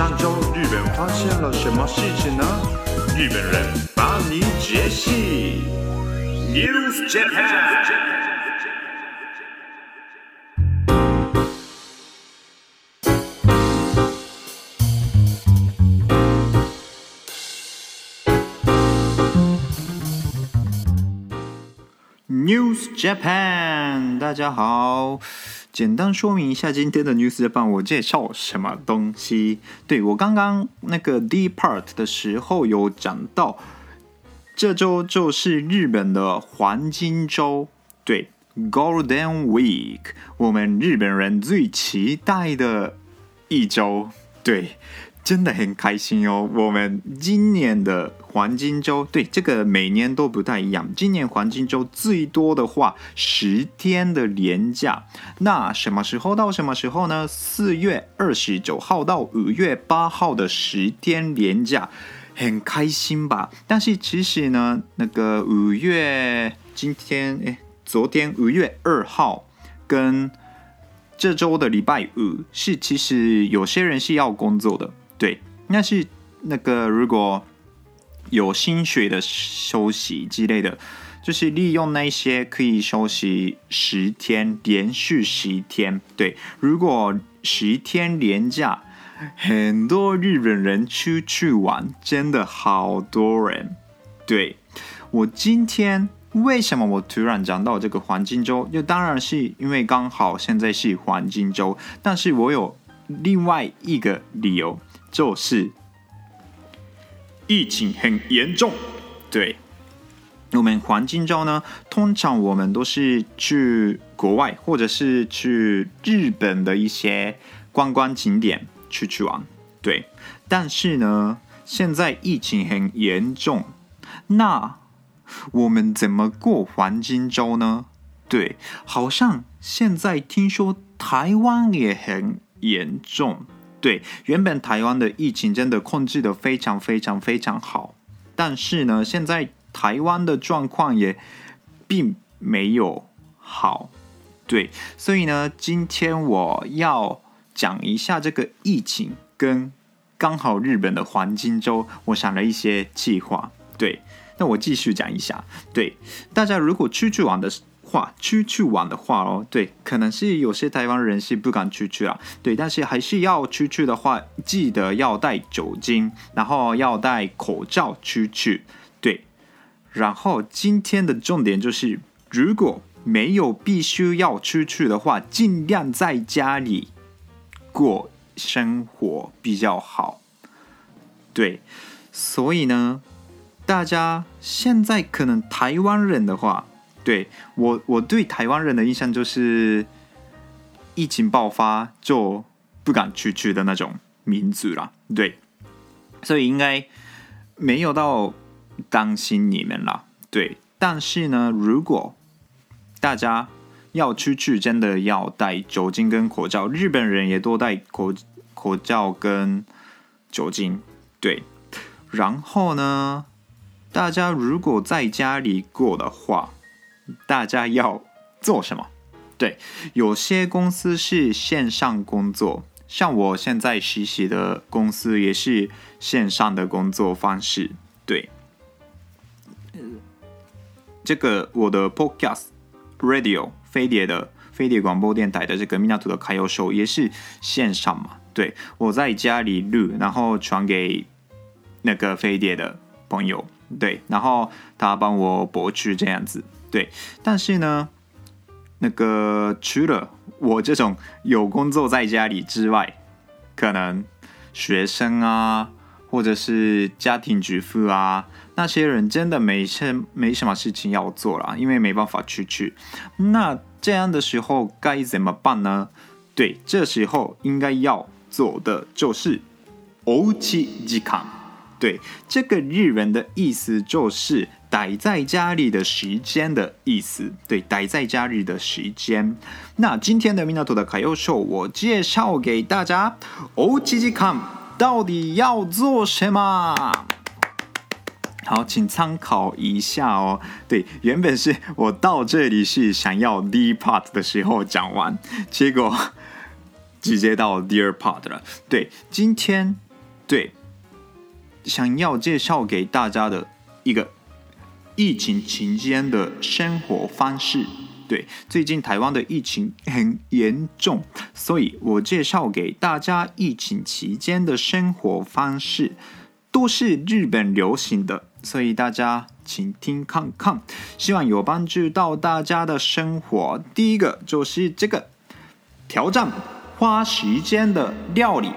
上周日本发现了什么事情呢？日本人帮你解析。News Japan。News Japan，大家好。简单说明一下今天的 News Japan，我介绍什么东西？对，我刚刚那个 Depart 的时候有讲到，这周就是日本的黄金周，对，Golden Week，我们日本人最期待的一周，对。真的很开心哦！我们今年的黄金周，对，这个每年都不太一样。今年黄金周最多的话，十天的连假。那什么时候到什么时候呢？四月二十九号到五月八号的十天连假，很开心吧？但是其实呢，那个五月今天，诶，昨天五月二号跟这周的礼拜五，是其实有些人是要工作的。对，那是那个如果有薪水的休息之类的，就是利用那些可以休息十天，连续十天。对，如果十天连假，很多日本人出去玩，真的好多人。对，我今天为什么我突然讲到这个黄金周？就当然是因为刚好现在是黄金周，但是我有另外一个理由。就是疫情很严重，对。我们黄金周呢，通常我们都是去国外，或者是去日本的一些观光景点去去玩，对。但是呢，现在疫情很严重，那我们怎么过黄金周呢？对，好像现在听说台湾也很严重。对，原本台湾的疫情真的控制得非常非常非常好，但是呢，现在台湾的状况也并没有好。对，所以呢，今天我要讲一下这个疫情跟刚好日本的黄金周，我想了一些计划。对，那我继续讲一下。对，大家如果出去玩的，话出去玩的话哦，对，可能是有些台湾人是不敢出去啊，对，但是还是要出去的话，记得要带酒精，然后要戴口罩出去，对。然后今天的重点就是，如果没有必须要出去的话，尽量在家里过生活比较好，对。所以呢，大家现在可能台湾人的话。对我，我对台湾人的印象就是，疫情爆发就不敢出去的那种民族啦。对，所以应该没有到担心你们啦。对，但是呢，如果大家要出去，真的要带酒精跟口罩。日本人也都带口口罩跟酒精。对，然后呢，大家如果在家里过的话。大家要做什么？对，有些公司是线上工作，像我现在实习的公司也是线上的工作方式。对，这个我的 Podcast Radio 飞碟的飞碟广播电台的这个米纳图的卡友秀也是线上嘛。对，我在家里录，然后传给那个飞碟的朋友，对，然后他帮我播出这样子。对，但是呢，那个除了我这种有工作在家里之外，可能学生啊，或者是家庭主妇啊，那些人真的没什没什么事情要做了，因为没办法出去。那这样的时候该怎么办呢？对，这时候应该要做的就是おうち时间。 对，这个日文的意思就是 待在家里的时间的意思。对，待在家里的时间。那今天的凑的歌谣秀，我介绍给大家，おうち时间到底要做什么？好，请参考一下哦。对，原本是我到这里是想要第一 part 的时候讲完，结果直接到第二 part 了。对，今天对想要介绍给大家的一个 疫情期间的生活方式。对，最近台湾的疫情很严重，所以我介绍给大家疫情期间的生活方式，都是日本流行的。所以大家请听看看，希望有帮助到大家的生活。第一个就是这个挑战花时间的料理。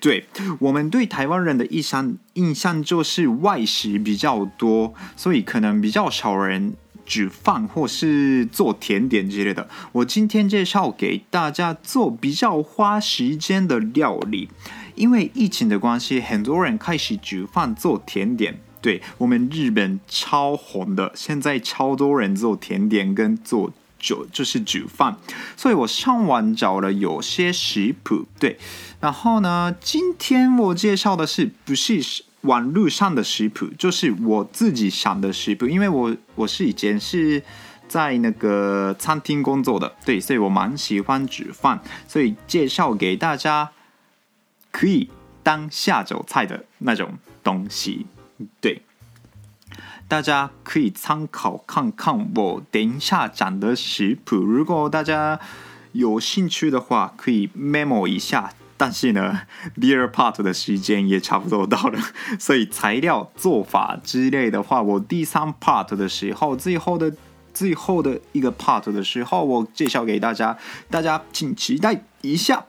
对，我们对台湾人的印象印象就是外食比较多，所以可能比较少人煮饭或是做甜点之类的。我今天介绍给大家做比较花时间的料理。因为疫情的关系，很多人开始煮饭做甜点。对，我们日本超红的，现在超多人做甜点跟做就就是煮饭。所以我上网找了有些食谱。对，然后呢，今天我介绍的是不是网络上的食谱，就是我自己想的食谱。因为我我是以前是在那个餐厅工作的，对，所以我蛮喜欢煮饭，所以介绍给大家。可以当下酒菜的那种东西，对，大家可以参考看看我等一下讲的食谱。如果大家有兴趣的话，可以 memo 一下。但是呢，第二 part 的时间也差不多到了，所以材料、做法之类的话，我第三 part 的时候，最后的最后的一个 part 的时候，我介绍给大家，大家请期待一下。